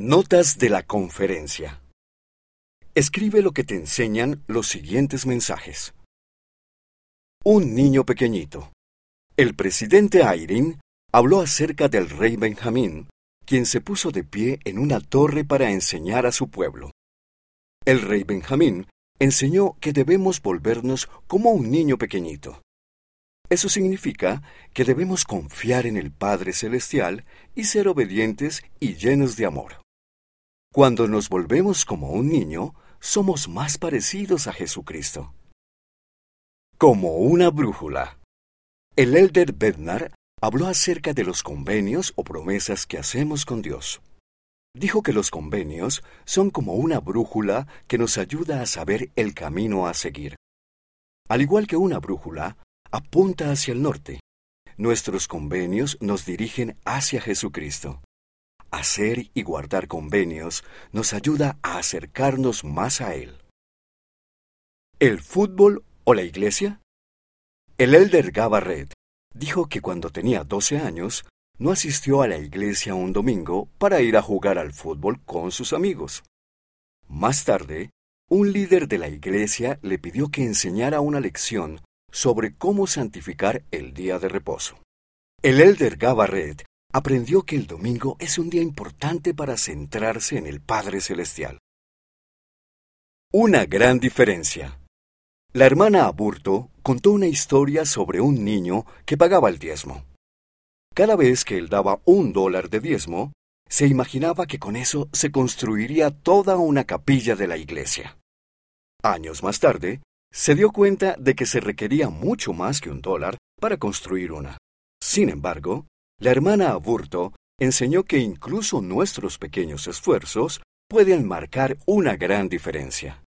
Notas de la conferencia. Escribe lo que te enseñan los siguientes mensajes. Un niño pequeñito. El presidente Ayrin habló acerca del rey Benjamín, quien se puso de pie en una torre para enseñar a su pueblo. El rey Benjamín enseñó que debemos volvernos como un niño pequeñito. Eso significa que debemos confiar en el Padre Celestial y ser obedientes y llenos de amor. Cuando nos volvemos como un niño, somos más parecidos a Jesucristo. Como una brújula. El elder Bednar habló acerca de los convenios o promesas que hacemos con Dios. Dijo que los convenios son como una brújula que nos ayuda a saber el camino a seguir. Al igual que una brújula, apunta hacia el norte. Nuestros convenios nos dirigen hacia Jesucristo. Hacer y guardar convenios nos ayuda a acercarnos más a Él. ¿El fútbol o la iglesia? El elder Gabarret dijo que cuando tenía 12 años no asistió a la iglesia un domingo para ir a jugar al fútbol con sus amigos. Más tarde, un líder de la iglesia le pidió que enseñara una lección sobre cómo santificar el día de reposo. El elder Gabarret aprendió que el domingo es un día importante para centrarse en el Padre Celestial. Una gran diferencia. La hermana Aburto contó una historia sobre un niño que pagaba el diezmo. Cada vez que él daba un dólar de diezmo, se imaginaba que con eso se construiría toda una capilla de la iglesia. Años más tarde, se dio cuenta de que se requería mucho más que un dólar para construir una. Sin embargo, la hermana Aburto enseñó que incluso nuestros pequeños esfuerzos pueden marcar una gran diferencia.